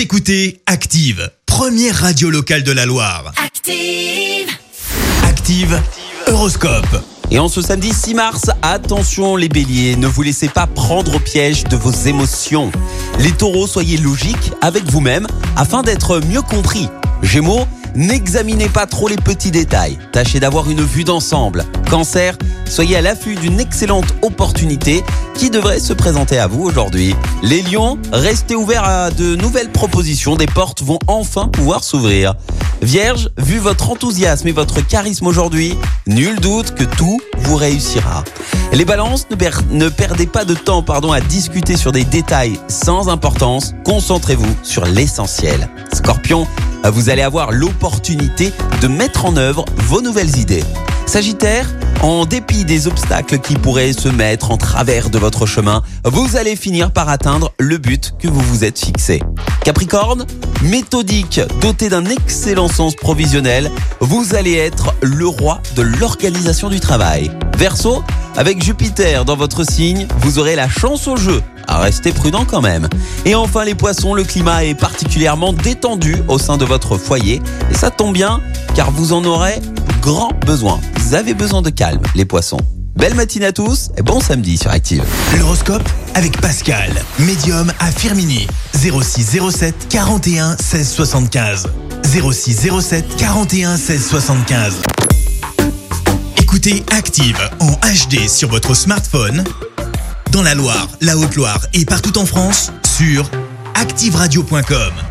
Vous écoutez Active, première radio locale de la Loire. Active. Active, Horoscope. Et en ce samedi 6 mars, attention les béliers, ne vous laissez pas prendre au piège de vos émotions. Les taureaux, soyez logiques avec vous-même afin d'être mieux compris. Gémeaux, n'examinez pas trop les petits détails. Tâchez d'avoir une vue d'ensemble. Cancer, soyez à l'affût d'une excellente opportunité qui devrait se présenter à vous aujourd'hui. Les lions, restez ouverts à de nouvelles propositions. Des portes vont enfin pouvoir s'ouvrir. Vierge, vu votre enthousiasme et votre charisme aujourd'hui, nul doute que tout vous réussira. Les balances, ne, per- ne perdez pas de temps à discuter sur des détails sans importance. Concentrez-vous sur l'essentiel. Scorpion, vous allez avoir l'opportunité de mettre en œuvre vos nouvelles idées. Sagittaire, en dépit des obstacles qui pourraient se mettre en travers de votre chemin, vous allez finir par atteindre le but que vous vous êtes fixé. Capricorne, méthodique, doté d'un excellent sens provisionnel, vous allez être le roi de l'organisation du travail. Verseau, avec Jupiter dans votre signe, vous aurez la chance au jeu. À rester prudent quand même. Et enfin les poissons, le climat est particulièrement détendu au sein de votre foyer. Et ça tombe bien, car vous en aurez grand besoin. Vous avez besoin de calme, les poissons. Belle matinée à tous et bon samedi sur Active. L'horoscope avec Pascal, médium à Firmini. 06 07 41 16 75. 06 07 41 16 75. Écoutez Active en HD sur votre smartphone, dans la Loire, la Haute-Loire et partout en France, sur activeradio.com.